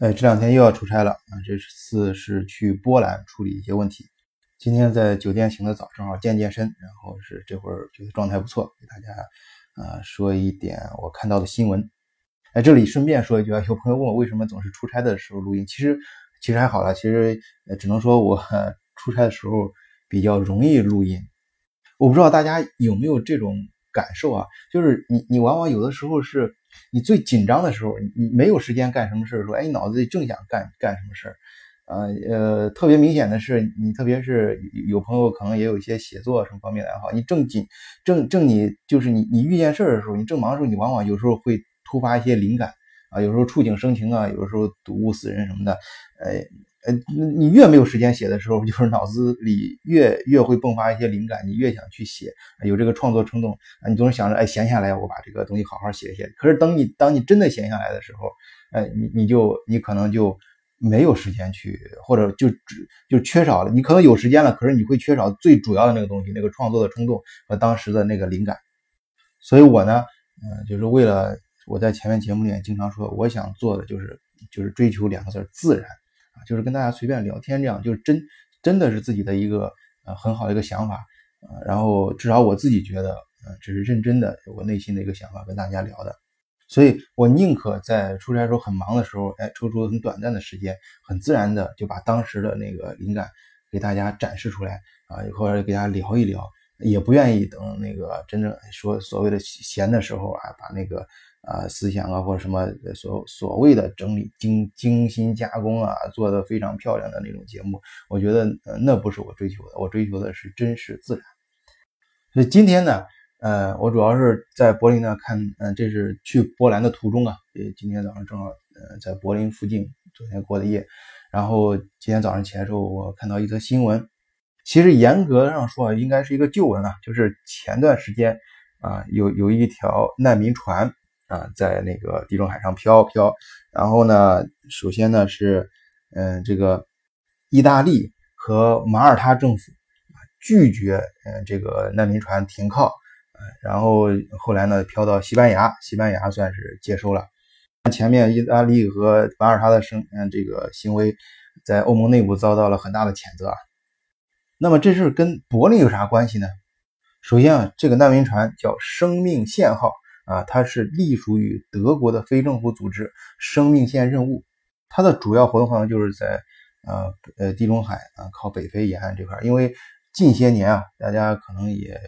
哎，这两天又要出差了啊！这次是去波兰处理一些问题。今天在酒店醒得早，正好健健身，然后是这会儿觉得状态不错，给大家啊说一点我看到的新闻。哎，这里顺便说一句啊，有朋友问我为什么总是出差的时候录音，其实其实还好了，其实呃只能说我出差的时候比较容易录音。我不知道大家有没有这种感受啊，就是你你往往有的时候是。你最紧张的时候，你没有时间干什么事儿，说，哎，你脑子里正想干干什么事儿，啊，呃，特别明显的是，你特别是有朋友可能也有一些写作什么方面的爱好，你正紧正正你就是你你遇见事儿的时候，你正忙的时候，你往往有时候会突发一些灵感啊，有时候触景生情啊，有时候睹物思人什么的，呃。呃，你越没有时间写的时候，就是脑子里越越会迸发一些灵感，你越想去写，有这个创作冲动啊，你总是想着，哎，闲下来我把这个东西好好写一写。可是等你当你真的闲下来的时候，哎，你你就你可能就没有时间去，或者就就缺少了。你可能有时间了，可是你会缺少最主要的那个东西，那个创作的冲动和当时的那个灵感。所以我呢，嗯，就是为了我在前面节目里面经常说，我想做的就是就是追求两个字自然。就是跟大家随便聊天这样，就是真真的是自己的一个呃很好的一个想法，呃，然后至少我自己觉得，呃，这是认真的，我内心的一个想法跟大家聊的，所以我宁可在出差时候很忙的时候，哎，抽出很短暂的时间，很自然的就把当时的那个灵感给大家展示出来啊，或者给大家聊一聊，也不愿意等那个真正说所谓的闲的时候啊，把那个。啊，思想啊，或者什么所所谓的整理、精精心加工啊，做的非常漂亮的那种节目，我觉得呃，那不是我追求的，我追求的是真实自然。所以今天呢，呃，我主要是在柏林呢看，嗯，这是去波兰的途中啊，呃，今天早上正好呃在柏林附近，昨天过的夜，然后今天早上起来之后，我看到一则新闻，其实严格上说应该是一个旧闻啊，就是前段时间啊，有有一条难民船。啊，在那个地中海上飘飘，然后呢，首先呢是，嗯，这个意大利和马耳他政府拒绝，嗯，这个难民船停靠，然后后来呢飘到西班牙，西班牙算是接收了。前面意大利和马耳他的生，嗯，这个行为在欧盟内部遭到了很大的谴责啊。那么这事跟柏林有啥关系呢？首先啊，这个难民船叫生命线号。啊，它是隶属于德国的非政府组织“生命线任务”，它的主要活动范围就是在呃呃地中海啊靠北非沿岸这块。因为近些年啊，大家可能也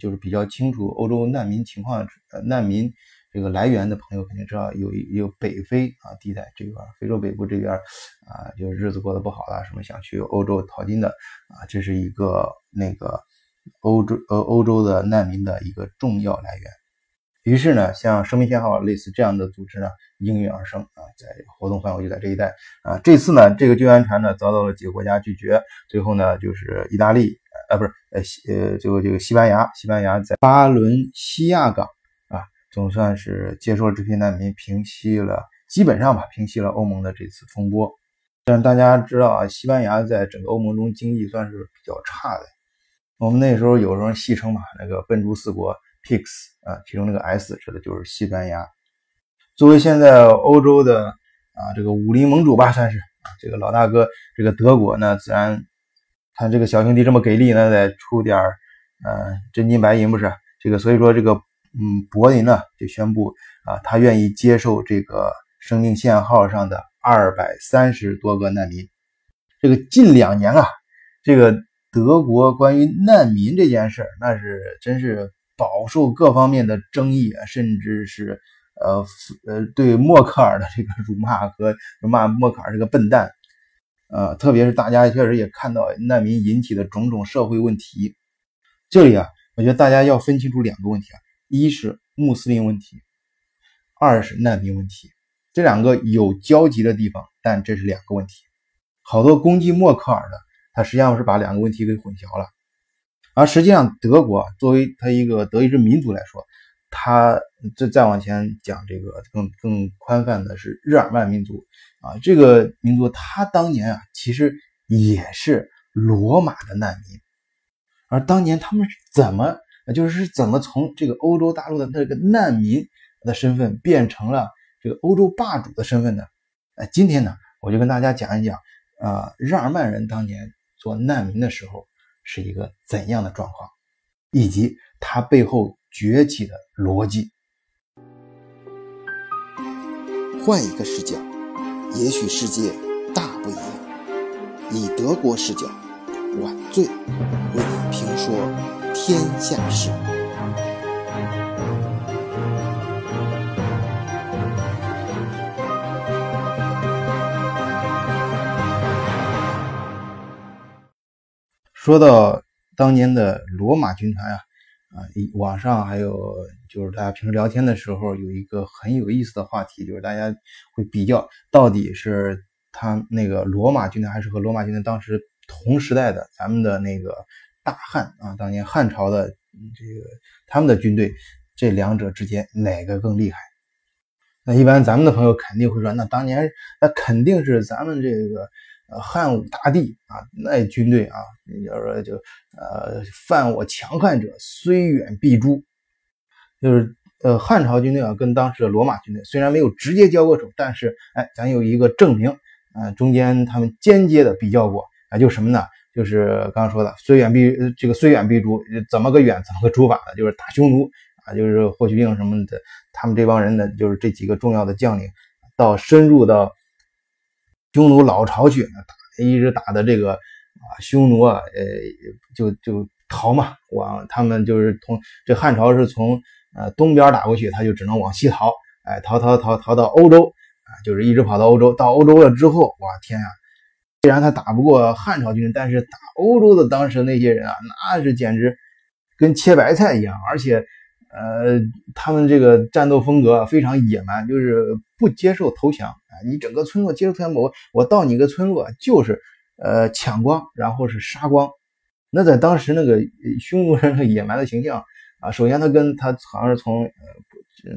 就是比较清楚欧洲难民情况，呃难民这个来源的朋友肯定知道，有有北非啊地带这块，非洲北部这边啊，就日子过得不好了，什么想去欧洲淘金的啊，这是一个那个欧洲呃欧洲的难民的一个重要来源。于是呢，像生命信号类似这样的组织呢，应运而生啊，在活动范围就在这一带啊。这次呢，这个救援船呢遭到了几个国家拒绝，最后呢，就是意大利啊，不是呃西呃，最后这个西班牙，西班牙在巴伦西亚港啊，总算是接收了这批难民，平息了基本上吧，平息了欧盟的这次风波。但大家知道啊，西班牙在整个欧盟中经济算是比较差的，我们那时候有时候戏称嘛，那个笨猪四国。Pix 啊，其中那个 S 指的就是西班牙。作为现在欧洲的啊这个武林盟主吧，算是这个老大哥，这个德国呢，自然看这个小兄弟这么给力，那得出点儿呃真金白银不是？这个所以说这个嗯柏林呢就宣布啊，他愿意接受这个生命线号上的二百三十多个难民。这个近两年啊，这个德国关于难民这件事儿，那是真是。饱受各方面的争议啊，甚至是呃呃对默克尔的这个辱骂和骂默克尔是个笨蛋，呃，特别是大家确实也看到难民引起的种种社会问题。这里啊，我觉得大家要分清楚两个问题啊，一是穆斯林问题，二是难民问题，这两个有交集的地方，但这是两个问题。好多攻击默克尔的，他实际上是把两个问题给混淆了。而实际上，德国作为它一个德意志民族来说，它再再往前讲，这个更更宽泛的是日耳曼民族啊。这个民族他当年啊，其实也是罗马的难民。而当年他们是怎么，就是怎么从这个欧洲大陆的那个难民的身份变成了这个欧洲霸主的身份呢？呃，今天呢，我就跟大家讲一讲，呃，日耳曼人当年做难民的时候是一个怎样的状况，以及它背后崛起的逻辑。换一个视角，也许世界大不一样。以德国视角，晚醉为你评说天下事。说到当年的罗马军团啊。啊，网上还有就是大家平时聊天的时候，有一个很有意思的话题，就是大家会比较到底是他那个罗马军团，还是和罗马军团当时同时代的咱们的那个大汉啊，当年汉朝的这个他们的军队，这两者之间哪个更厉害？那一般咱们的朋友肯定会说，那当年那肯定是咱们这个。呃，汉武大帝啊，那军队啊，要说就呃，犯我强悍者，虽远必诛。就是呃，汉朝军队啊，跟当时的罗马军队虽然没有直接交过手，但是哎，咱有一个证明啊，中间他们间接的比较过啊，就什么呢？就是刚刚说的，虽远必这个虽远必诛，怎么个远，怎么个诛法呢？就是打匈奴啊，就是霍去病什么的，他们这帮人呢，就是这几个重要的将领，到深入到。匈奴老巢去，一直打的这个啊，匈奴啊，呃，就就逃嘛，往他们就是从这汉朝是从呃东边打过去，他就只能往西逃，哎，逃逃逃逃到欧洲啊，就是一直跑到欧洲，到欧洲了之后，哇天呀，虽然他打不过汉朝军，但是打欧洲的当时那些人啊，那是简直跟切白菜一样，而且。呃，他们这个战斗风格非常野蛮，就是不接受投降啊！你整个村落接受投降，我我到你个村落就是呃抢光，然后是杀光。那在当时那个匈奴人的野蛮的形象啊，首先他跟他好像是从呃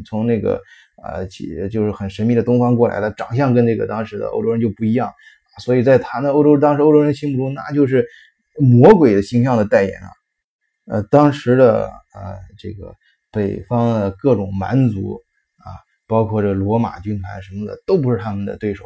从那个呃就是很神秘的东方过来的，长相跟那个当时的欧洲人就不一样，所以在他那欧洲当时欧洲人心目中那就是魔鬼的形象的代言啊！呃，当时的呃这个。北方的各种蛮族啊，包括这罗马军团什么的，都不是他们的对手。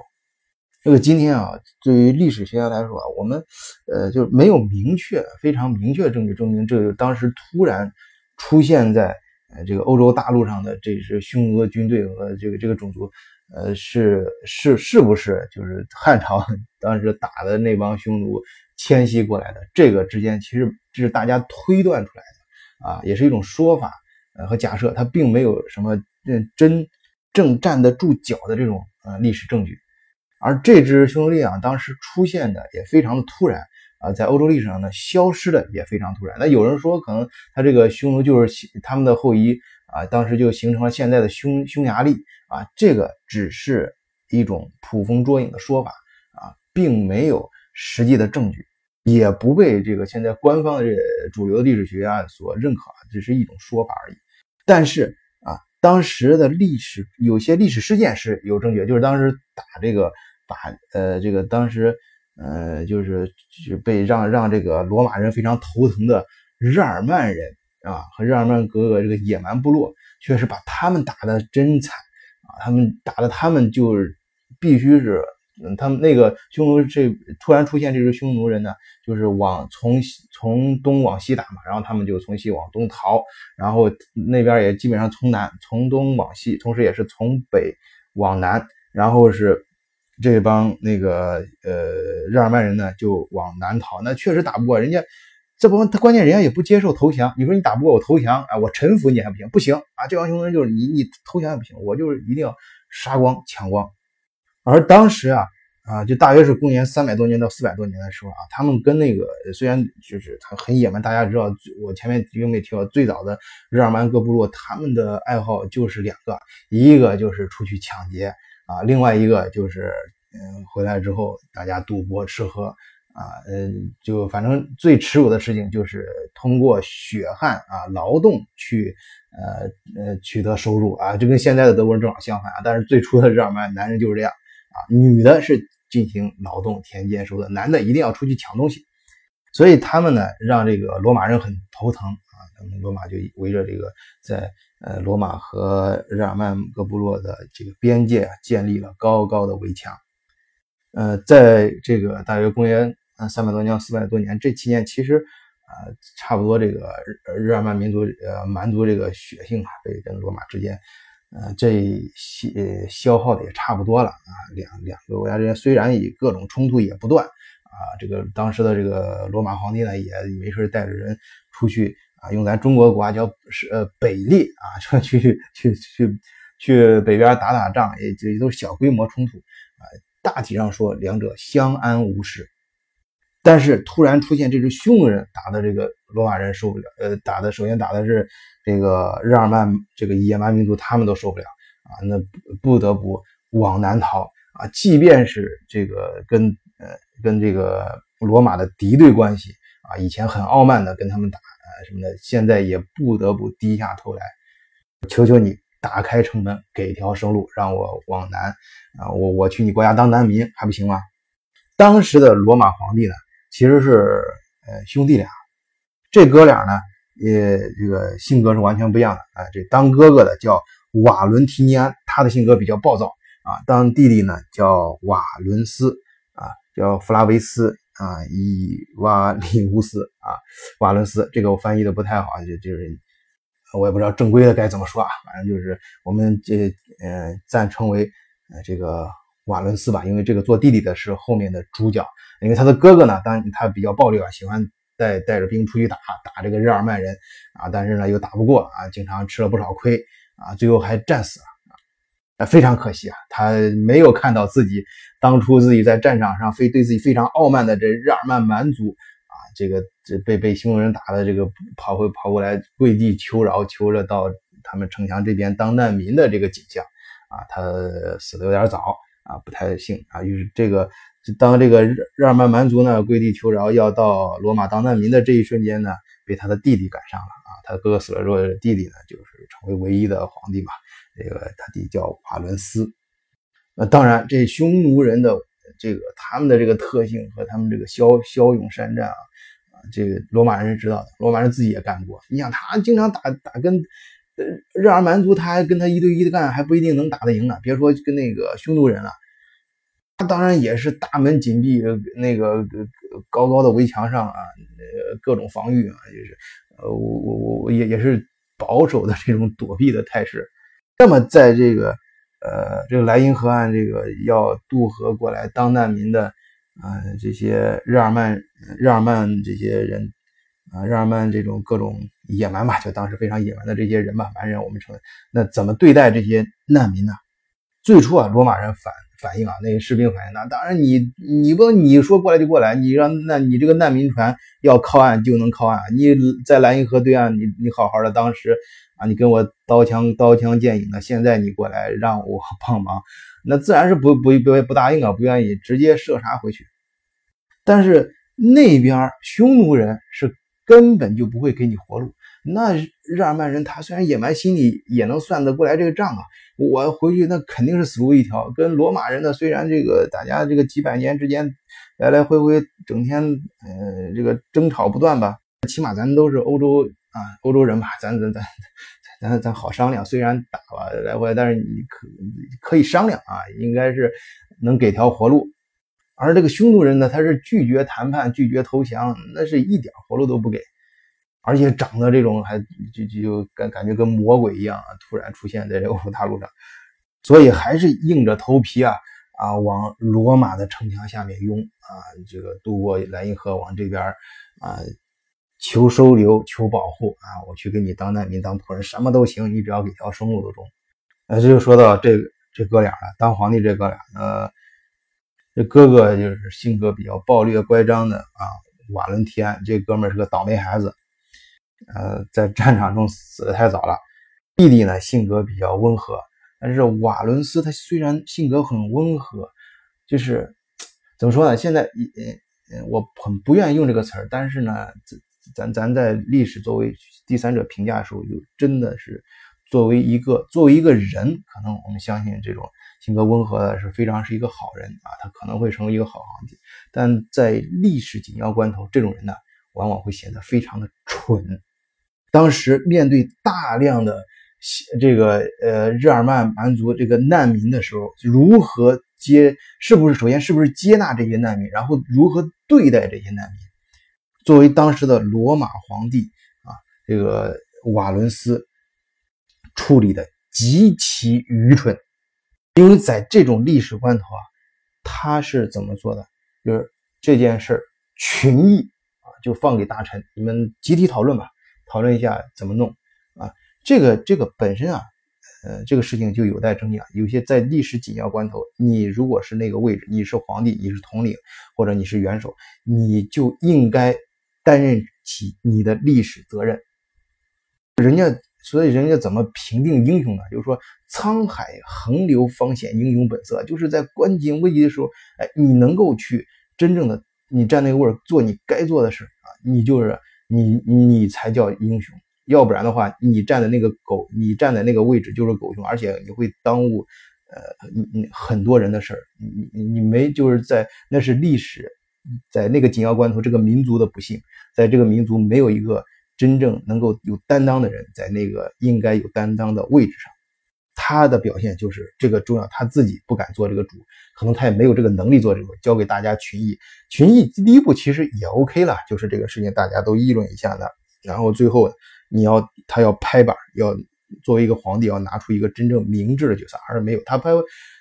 这个今天啊，对于历史学家来说啊，我们呃就是没有明确、非常明确证据证明，这个当时突然出现在呃这个欧洲大陆上的这支匈奴军队和这个这个种族，呃是是是不是就是汉朝 当时打的那帮匈奴迁徙过来的？这个之间其实这是大家推断出来的啊，也是一种说法。呃，和假设它并没有什么真正站得住脚的这种呃历史证据，而这支匈奴力量当时出现的也非常的突然啊，在欧洲历史上呢消失的也非常突然。那有人说可能他这个匈奴就是他们的后裔啊，当时就形成了现在的匈匈牙利啊，这个只是一种捕风捉影的说法啊，并没有实际的证据。也不被这个现在官方的这主流的历史学家所认可，只是一种说法而已。但是啊，当时的历史有些历史事件是有证据，就是当时打这个把呃这个当时呃就是就被让让这个罗马人非常头疼的日耳曼人啊和日耳曼各个这个野蛮部落，确实把他们打的真惨啊，他们打的他们就是必须是。嗯，他们那个匈奴这突然出现这支匈奴人呢，就是往从从东往西打嘛，然后他们就从西往东逃，然后那边也基本上从南从东往西，同时也是从北往南，然后是这帮那个呃日耳曼人呢就往南逃，那确实打不过人家，这帮他关键人家也不接受投降，你说你打不过我投降啊，我臣服你还不行，不行啊，这帮匈奴人就是你你投降也不行，我就是一定要杀光抢光。而当时啊啊，就大约是公元三百多年到四百多年的时候啊，他们跟那个虽然就是他很野蛮，大家知道，我前面有没提到最早的日耳曼各部落，他们的爱好就是两个，一个就是出去抢劫啊，另外一个就是嗯回来之后大家赌博吃喝啊，嗯，就反正最耻辱的事情就是通过血汗啊劳动去呃呃取得收入啊，就跟现在的德国人正好相反啊，但是最初的日耳曼男人就是这样。啊，女的是进行劳动田间收的，男的一定要出去抢东西，所以他们呢让这个罗马人很头疼啊。他们罗马就围着这个在呃罗马和日耳曼各部落的这个边界啊建立了高高的围墙呃，在这个大约公元呃三百多年、四百多年这期间，其实啊，差不多这个日耳曼民族呃蛮族这个血性啊，被跟罗马之间呃这些消耗的也差不多了啊。两两个国家之间虽然以各种冲突也不断啊，这个当时的这个罗马皇帝呢也没事带着人出去啊，用咱中国国话叫是呃北猎啊，说 去去去去北边打打仗，也也都是小规模冲突啊。大体上说，两者相安无事。但是突然出现这支匈奴人打的这个罗马人受不了，呃，打的首先打的是这个日耳曼这个野蛮民族，他们都受不了啊，那不得不往南逃啊。即便是这个跟呃跟这个罗马的敌对关系啊，以前很傲慢的跟他们打啊什么的，现在也不得不低下头来，求求你。打开城门，给条生路，让我往南啊！我我去你国家当难民还不行吗？当时的罗马皇帝呢，其实是呃兄弟俩，这哥俩呢也这个性格是完全不一样的啊。这当哥哥的叫瓦伦提尼安，他的性格比较暴躁啊。当弟弟呢叫瓦伦斯啊，叫弗拉维斯啊，伊瓦里乌斯啊，瓦伦斯，这个我翻译的不太好，就就是。我也不知道正规的该怎么说啊，反正就是我们这呃暂称为呃这个瓦伦斯吧，因为这个做弟弟的是后面的主角，因为他的哥哥呢，当然他比较暴力啊，喜欢带带着兵出去打打这个日耳曼人啊，但是呢又打不过啊，经常吃了不少亏啊，最后还战死了啊，非常可惜啊，他没有看到自己当初自己在战场上非对自己非常傲慢的这日耳曼蛮族啊。这个这被被匈奴人打的这个跑回跑过来跪地求饶，求着到他们城墙这边当难民的这个景象啊，他死的有点早啊，不太幸啊。于是这个当这个日日耳曼蛮族呢跪地求饶要到罗马当难民的这一瞬间呢，被他的弟弟赶上了啊。他哥哥死了之后，弟弟呢就是成为唯一的皇帝嘛。这个他弟叫瓦伦斯。那当然，这匈奴人的这个他们的这个特性和他们这个骁骁勇善战啊。这个罗马人是知道的，罗马人自己也干过。你想，他经常打打跟呃日耳曼族，他还跟他一对一的干，还不一定能打得赢呢。别说跟那个匈奴人了，他当然也是大门紧闭，那个高高的围墙上啊，呃各种防御啊，就是呃我我我也也是保守的这种躲避的态势。那么在这个呃这个莱茵河岸，这个要渡河过来当难民的。啊，这些日耳曼、日耳曼这些人，啊，日耳曼这种各种野蛮吧，就当时非常野蛮的这些人吧，蛮人我们称。那怎么对待这些难民呢？最初啊，罗马人反反应啊，那个士兵反应，那当然你你不你说过来就过来，你让那你这个难民船要靠岸就能靠岸，你在莱茵河对岸，你你好好的当时啊，你跟我刀枪刀枪剑影的，现在你过来让我 帮忙。那自然是不不不不答应啊，不愿意直接射杀回去。但是那边匈奴人是根本就不会给你活路。那日耳曼人他虽然野蛮，心里也能算得过来这个账啊。我回去那肯定是死路一条。跟罗马人呢，虽然这个大家这个几百年之间来来回回，整天呃这个争吵不断吧，起码咱都是欧洲啊欧洲人吧，咱咱咱。咱咱好商量，虽然打吧来回，但是你可可以商量啊，应该是能给条活路。而这个匈奴人呢，他是拒绝谈判，拒绝投降，那是一点活路都不给，而且长得这种还就就感感觉跟魔鬼一样啊，突然出现在这欧大陆上，所以还是硬着头皮啊啊往罗马的城墙下面拥啊，这个渡过莱茵河往这边啊。求收留，求保护啊！我去给你当难民，当仆人，什么都行，你只要给条生路都中。那这就说到这这哥俩了，当皇帝这哥俩，呃，这哥哥就是性格比较暴虐、乖张的啊，瓦伦提安，这哥们是个倒霉孩子，呃，在战场中死的太早了。弟弟呢，性格比较温和，但是瓦伦斯他虽然性格很温和，就是怎么说呢？现在，呃，我很不愿意用这个词儿，但是呢，咱咱在历史作为第三者评价的时候，就真的是作为一个作为一个人，可能我们相信这种性格温和的是非常是一个好人啊，他可能会成为一个好皇帝。但在历史紧要关头，这种人呢，往往会显得非常的蠢。当时面对大量的这个呃日耳曼蛮族这个难民的时候，如何接，是不是首先是不是接纳这些难民，然后如何对待这些难民？作为当时的罗马皇帝啊，这个瓦伦斯处理的极其愚蠢，因为在这种历史关头啊，他是怎么做的？就是这件事群议啊，就放给大臣，你们集体讨论吧，讨论一下怎么弄啊。这个这个本身啊，呃，这个事情就有待争议啊。有些在历史紧要关头，你如果是那个位置，你是皇帝，你是统领，或者你是元首，你就应该。担任起你的历史责任，人家所以人家怎么评定英雄呢？就是说沧海横流方显英雄本色，就是在关键危机的时候，哎，你能够去真正的你站那个位儿做你该做的事啊，你就是你你才叫英雄，要不然的话，你站在那个狗，你站在那个位置就是狗熊，而且你会耽误呃你你很多人的事儿，你你你没就是在那是历史。在那个紧要关头，这个民族的不幸，在这个民族没有一个真正能够有担当的人，在那个应该有担当的位置上，他的表现就是这个重要。他自己不敢做这个主，可能他也没有这个能力做这个，交给大家群议。群议第一步其实也 OK 了，就是这个事情大家都议论一下的。然后最后你要他要拍板，要作为一个皇帝要拿出一个真正明智的角色，而没有他拍。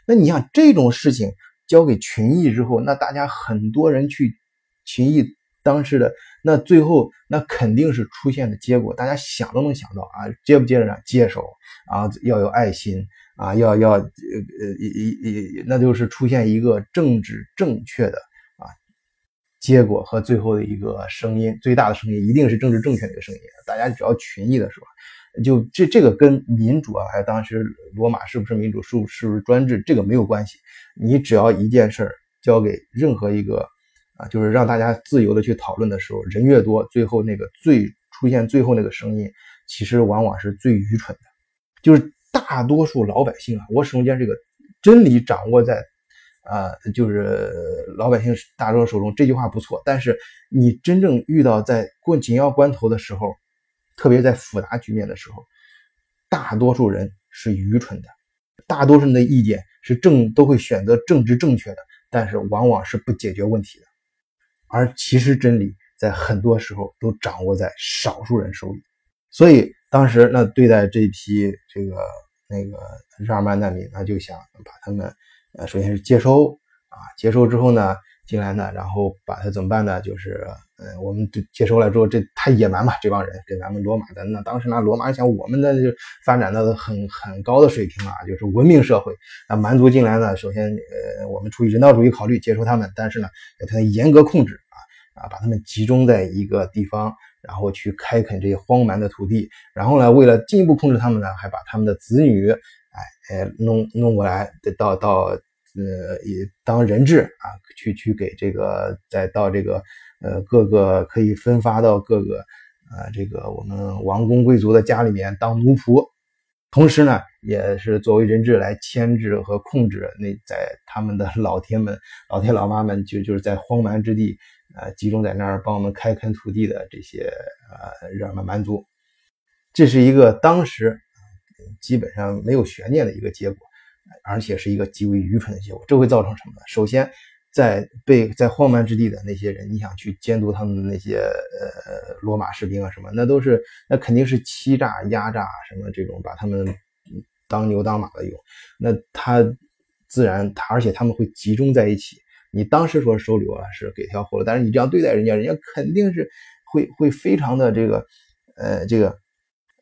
那你想这种事情。交给群议之后，那大家很多人去群议当时的那最后那肯定是出现的结果，大家想都能想到啊，接不接着接手啊，要有爱心啊，要要呃呃一一那就是出现一个政治正确的啊结果和最后的一个声音，最大的声音一定是政治正确的一个声音。大家只要群议的时候。就这这个跟民主啊，还有当时罗马是不是民主，是是不是专制，这个没有关系。你只要一件事儿交给任何一个就是让大家自由的去讨论的时候，人越多，最后那个最出现最后那个声音，其实往往是最愚蠢的。就是大多数老百姓啊，我始终间这个真理掌握在啊，就是老百姓大众手中。这句话不错，但是你真正遇到在过紧要关头的时候。特别在复杂局面的时候，大多数人是愚蠢的，大多数人的意见是正，都会选择政治正确的，但是往往是不解决问题的。而其实真理在很多时候都掌握在少数人手里。所以当时那对待这批这个那个日耳曼难民，那就想把他们呃首先是接收啊，接收之后呢。进来呢，然后把他怎么办呢？就是，呃，我们接收了之后，这太野蛮嘛，这帮人跟咱们罗马的那当时那罗马想我们的就发展到很很高的水平啊，就是文明社会。那蛮族进来呢，首先，呃，我们出于人道主义考虑接收他们，但是呢，要他严格控制啊，把他们集中在一个地方，然后去开垦这些荒蛮的土地。然后呢，为了进一步控制他们呢，还把他们的子女，哎哎弄弄过来，到到。呃，也当人质啊，去去给这个，再到这个呃各个可以分发到各个呃这个我们王公贵族的家里面当奴仆，同时呢，也是作为人质来牵制和控制那在他们的老天们、老天老妈们，就就是在荒蛮之地呃集中在那儿帮我们开垦土地的这些呃日耳曼蛮族，这是一个当时基本上没有悬念的一个结果。而且是一个极为愚蠢的结果，这会造成什么呢？首先，在被在荒蛮之地的那些人，你想去监督他们的那些呃罗马士兵啊什么，那都是那肯定是欺诈、压榨什么这种，把他们当牛当马的用。那他自然他，而且他们会集中在一起。你当时说收留了是给条活路，但是你这样对待人家，人家肯定是会会非常的这个呃这个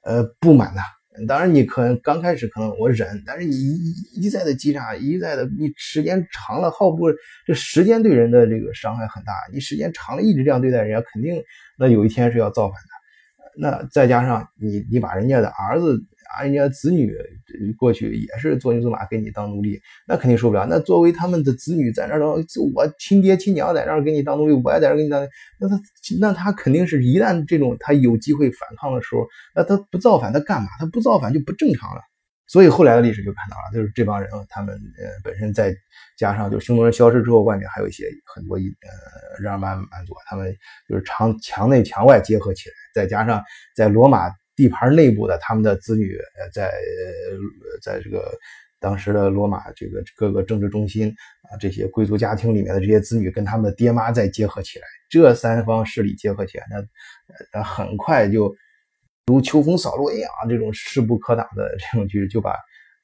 呃不满的。当然，你可能刚开始可能我忍，但是你一一再的击杀，一再的，你时间长了耗不，这时间对人的这个伤害很大。你时间长了一直这样对待人家，肯定那有一天是要造反的。那再加上你，你把人家的儿子。啊，人家子女过去也是做牛做马给你当奴隶，那肯定受不了。那作为他们的子女在那儿，我亲爹亲娘在那儿给你当奴隶，我也在这儿给你当，那他那他肯定是一旦这种他有机会反抗的时候，那他不造反他干嘛？他不造反就不正常了。所以后来的历史就看到了，就是这帮人他们呃本身再加上就匈奴人消失之后，外面还有一些很多呃日耳曼蛮族，他们就是墙墙内墙外结合起来，再加上在罗马。地盘内部的他们的子女，呃，在在这个当时的罗马这个各个政治中心啊，这些贵族家庭里面的这些子女跟他们的爹妈再结合起来，这三方势力结合起来，那很快就如秋风扫落叶啊，这种势不可挡的这种局势就把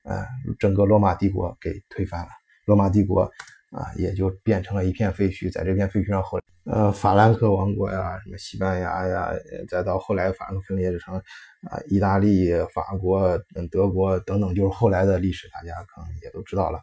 呃整个罗马帝国给推翻了。罗马帝国啊，也就变成了一片废墟。在这片废墟上，后呃法兰克王国呀，什么西班牙呀，再到后来法兰克分裂成啊意大利、法国、德国等等，就是后来的历史，大家可能也都知道了。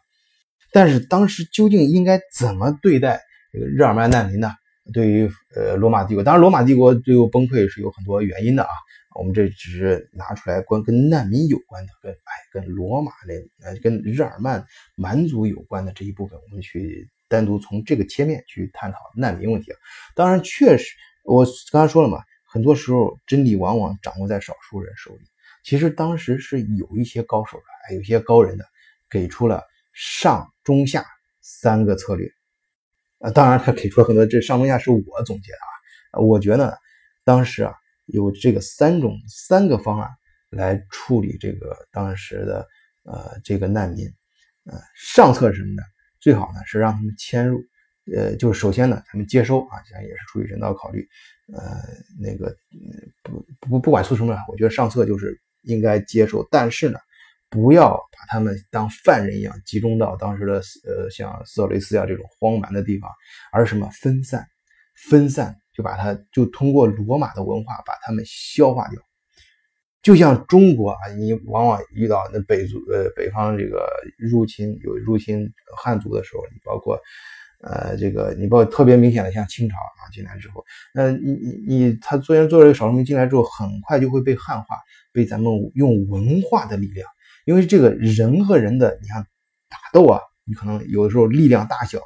但是当时究竟应该怎么对待这个日耳曼难民呢？对于呃罗马帝国，当然罗马帝国最后崩溃是有很多原因的啊。我们这只是拿出来关跟难民有关的，跟哎跟罗马的呃跟日耳曼蛮族有关的这一部分，我们去单独从这个切面去探讨难民问题。当然，确实我刚才说了嘛，很多时候真理往往掌握在少数人手里。其实当时是有一些高手的，哎有些高人的，给出了上中下三个策略。啊，当然他给出了很多，这上中下是我总结的啊。我觉得当时啊。有这个三种三个方案来处理这个当时的呃这个难民，呃上策是什么呢？最好呢是让他们迁入，呃就是首先呢他们接收啊，这样也是出于人道考虑，呃那个不不不管出什么，我觉得上策就是应该接受，但是呢不要把他们当犯人一样集中到当时的呃像色雷斯啊这种荒蛮的地方，而什么分散分散。就把它就通过罗马的文化把它们消化掉，就像中国啊，你往往遇到那北族呃北方这个入侵有入侵汉族的时候，你包括呃这个你包括特别明显的像清朝啊进来之后，那你你你他虽然做了个少数民族进来之后，很快就会被汉化，被咱们用文化的力量，因为这个人和人的你看打斗啊，你可能有的时候力量大小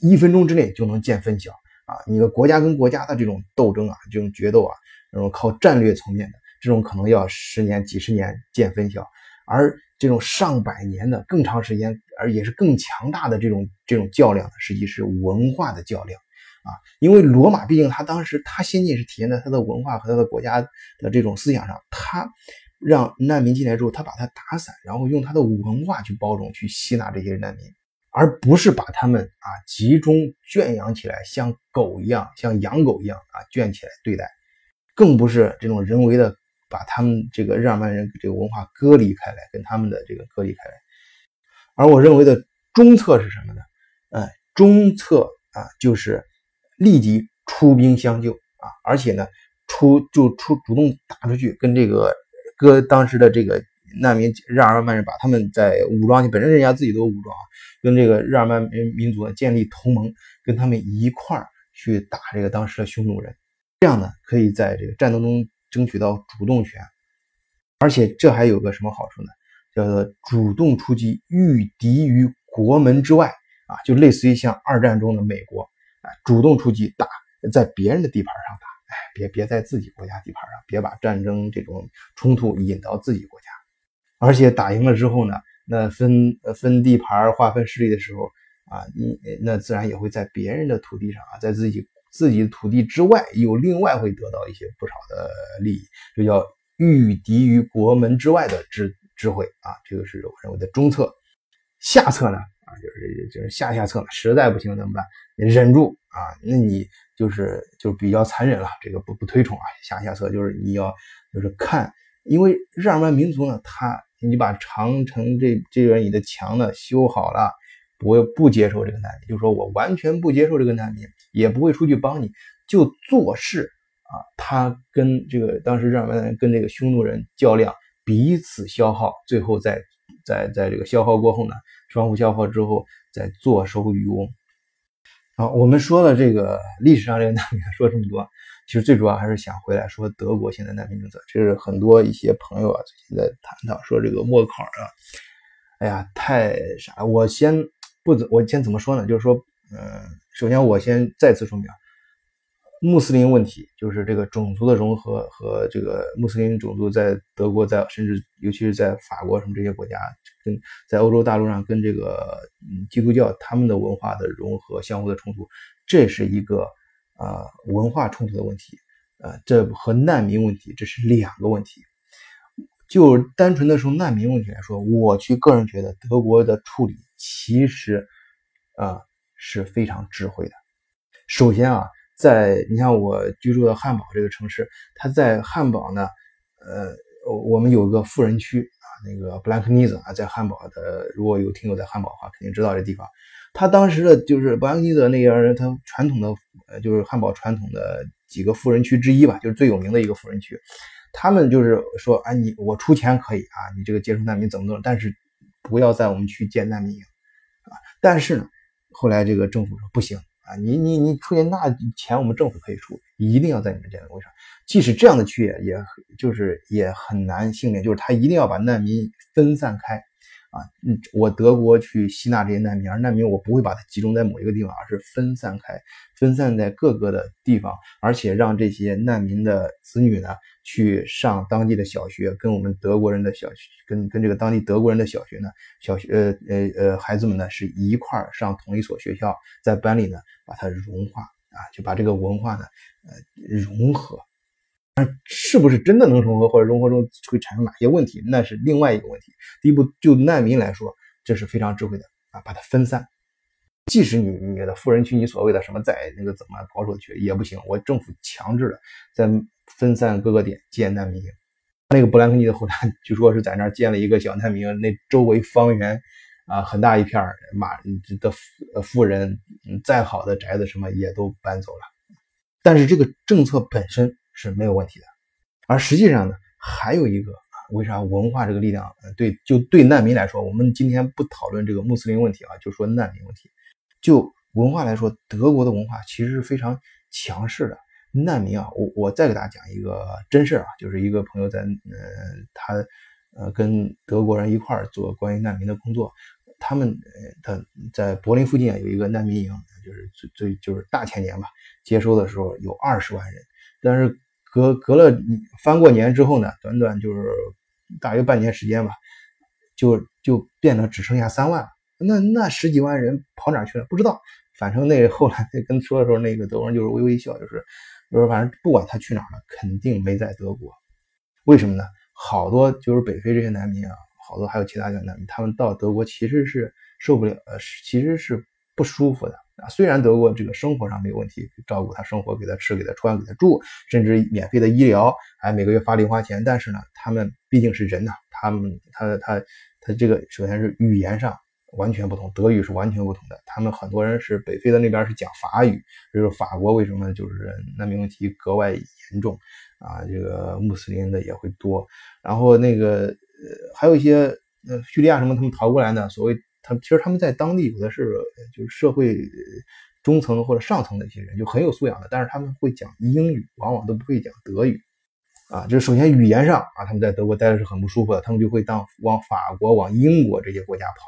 一分钟之内就能见分晓。啊，你的国家跟国家的这种斗争啊，这种决斗啊，这种靠战略层面的，这种可能要十年、几十年见分晓，而这种上百年的、更长时间，而也是更强大的这种这种较量，实际是文化的较量啊。因为罗马毕竟他当时他先进是体现在他的文化和他的国家的这种思想上，他让难民进来之后，他把他打散，然后用他的文化去包容、去吸纳这些难民。而不是把他们啊集中圈养起来，像狗一样，像养狗一样啊圈起来对待，更不是这种人为的把他们这个日耳曼人这个文化割离开来，跟他们的这个割离开来。而我认为的中策是什么呢？哎，中策啊就是立即出兵相救啊，而且呢出就出主动打出去，跟这个割当时的这个难民日耳曼人把他们在武装起，本身人家自己都武装。跟这个日耳曼民民族建立同盟，跟他们一块儿去打这个当时的匈奴人，这样呢可以在这个战斗中争取到主动权，而且这还有个什么好处呢？叫做主动出击，御敌于国门之外啊，就类似于像二战中的美国啊，主动出击打在别人的地盘上打，哎，别别在自己国家地盘上，别把战争这种冲突引到自己国家，而且打赢了之后呢？那分分地盘、划分势力的时候啊，你那自然也会在别人的土地上啊，在自己自己的土地之外，又另外会得到一些不少的利益，这叫御敌于国门之外的智智慧啊，这个是我认为的中策。下策呢啊，就是就是下下策，实在不行怎么办？忍住啊，那你就是就比较残忍了，这个不不推崇啊。下下策就是你要就是看，因为日耳曼民族呢，他。你把长城这这边你的墙呢修好了，不不接受这个难民，就说我完全不接受这个难民，也不会出去帮你，就做事啊。他跟这个当时日耳曼人跟这个匈奴人较量，彼此消耗，最后在在在这个消耗过后呢，双方消耗之后再坐收渔翁。好，我们说了这个历史上这个难民，说这么多。其实最主要还是想回来说德国现在难民政策，这是很多一些朋友啊最近在谈到说这个默克尔啊，哎呀太傻。我先不怎我先怎么说呢？就是说，嗯，首先我先再次说明，穆斯林问题就是这个种族的融合和这个穆斯林种族在德国在甚至尤其是在法国什么这些国家，跟在欧洲大陆上跟这个嗯基督教他们的文化的融合相互的冲突，这是一个。啊，文化冲突的问题，呃，这和难民问题这是两个问题。就单纯的从难民问题来说，我去个人觉得德国的处理其实啊是非常智慧的。首先啊，在你像我居住的汉堡这个城市，它在汉堡呢，呃，我们有一个富人区啊，那个布兰克尼兹啊，在汉堡的，如果有听友在汉堡的话，肯定知道这地方。他当时的就是布兰克尼兹那个人，他传统的呃，就是汉堡传统的几个富人区之一吧，就是最有名的一个富人区。他们就是说，啊，你我出钱可以啊，你这个接收难民怎么怎么，但是不要在我们区建难民营啊。但是呢，后来这个政府说不行。啊，你你你出钱那钱我们政府可以出，一定要在你们建。为啥？即使这样的区也也就是也很难幸免，就是他一定要把难民分散开。啊，嗯，我德国去吸纳这些难民，而难民我不会把它集中在某一个地方，而是分散开，分散在各个的地方，而且让这些难民的子女呢。去上当地的小学，跟我们德国人的小学，跟跟这个当地德国人的小学呢，小学呃呃呃孩子们呢是一块儿上同一所学校，在班里呢把它融化啊，就把这个文化呢呃融合。但是不是真的能融合，或者融合中会产生哪些问题，那是另外一个问题。第一步，就难民来说，这是非常智慧的啊，把它分散。即使你你的富人区，你所谓的什么在那个怎么保守区也不行，我政府强制的在。分散各个点建难民营，那个布兰克尼的后代据说是在那儿建了一个小难民营，那周围方圆啊很大一片马的富人，再好的宅子什么也都搬走了。但是这个政策本身是没有问题的，而实际上呢，还有一个啊为啥文化这个力量对就对难民来说，我们今天不讨论这个穆斯林问题啊，就说难民问题，就文化来说，德国的文化其实是非常强势的。难民啊，我我再给大家讲一个真事啊，就是一个朋友在，呃，他呃跟德国人一块儿做关于难民的工作，他们呃他在柏林附近啊有一个难民营，就是最最就是大前年吧，接收的时候有二十万人，但是隔隔了翻过年之后呢，短短就是大约半年时间吧，就就变得只剩下三万，那那十几万人跑哪去了？不知道，反正那后来跟说的时候，那个德国人就是微微一笑，就是。就是反正不管他去哪了，肯定没在德国。为什么呢？好多就是北非这些难民啊，好多还有其他的难民，他们到德国其实是受不了，呃，其实是不舒服的啊。虽然德国这个生活上没有问题，照顾他生活，给他吃，给他穿，给他住，甚至免费的医疗，还每个月发零花钱。但是呢，他们毕竟是人呐，他们他他他这个首先是语言上。完全不同，德语是完全不同的。他们很多人是北非的那边是讲法语，就是法国为什么就是难民问题格外严重啊？这个穆斯林的也会多。然后那个呃还有一些呃叙利亚什么他们逃过来的，所谓他其实他们在当地有的是就是社会中层或者上层的一些人，就很有素养的，但是他们会讲英语，往往都不会讲德语啊。就是首先语言上啊，他们在德国待的是很不舒服的，他们就会当往法国、往英国这些国家跑。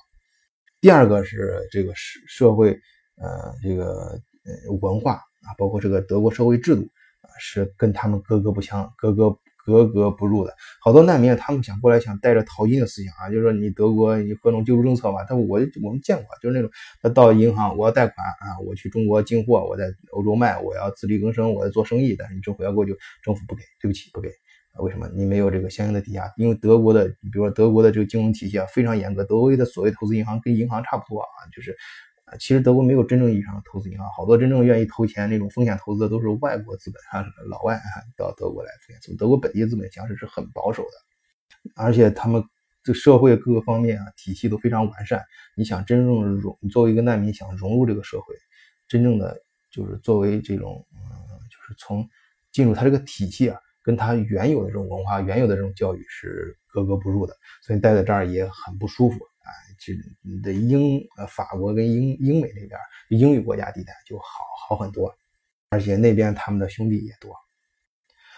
第二个是这个社社会，呃，这个呃文化啊，包括这个德国社会制度啊，是跟他们格格不相、格格格格不入的。好多难民他们想过来，想带着淘金的思想啊，就是说你德国你各种救助政策嘛。他我我们见过，就是那种他到银行，我要贷款啊，我去中国进货，我在欧洲卖，我要自力更生，我在做生意，但是你政府要给我就政府不给，对不起，不给。为什么你没有这个相应的抵押？因为德国的，比如说德国的这个金融体系啊非常严格，德国的所谓投资银行跟银行差不多啊，就是其实德国没有真正意义上的投资银行，好多真正愿意投钱那种风险投资的都是外国资本啊，老外啊到德国来投资，德国本地资本强势是很保守的，而且他们这社会各个方面啊体系都非常完善。你想真正融，作为一个难民想融入这个社会，真正的就是作为这种嗯，就是从进入他这个体系啊。跟他原有的这种文化、原有的这种教育是格格不入的，所以待在这儿也很不舒服啊。就你的英呃法国跟英英美那边英语国家地带就好好很多，而且那边他们的兄弟也多，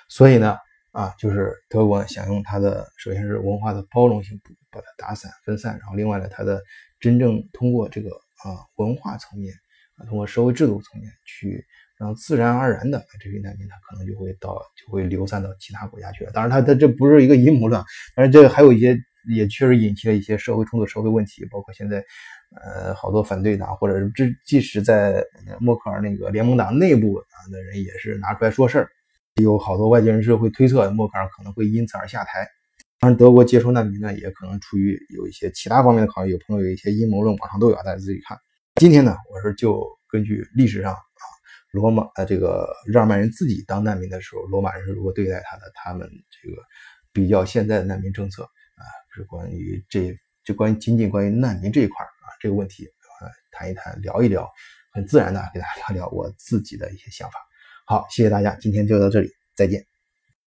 所以呢啊，就是德国想用它的首先是文化的包容性把它打散分散，然后另外呢，它的真正通过这个啊文化层面啊，通过社会制度层面去。让自然而然的这批难民，他可能就会到，就会流散到其他国家去了。当然，他他这不是一个阴谋论，但是这个还有一些也确实引起了一些社会冲突、社会问题，包括现在，呃，好多反对党或者是这即使在默克尔那个联盟党内部啊的人也是拿出来说事儿，有好多外界人士会推测默克尔可能会因此而下台。当然，德国接收难民呢，也可能出于有一些其他方面的考虑。有朋友有一些阴谋论，网上都有，大家自己看。今天呢，我是就根据历史上啊，罗马呃这个日耳曼人自己当难民的时候，罗马人是如何对待他的，他们这个比较现在的难民政策啊，是关于这就关于仅仅关于难民这一块啊这个问题啊谈一谈聊一聊，很自然的给大家聊聊我自己的一些想法。好，谢谢大家，今天就到这里，再见。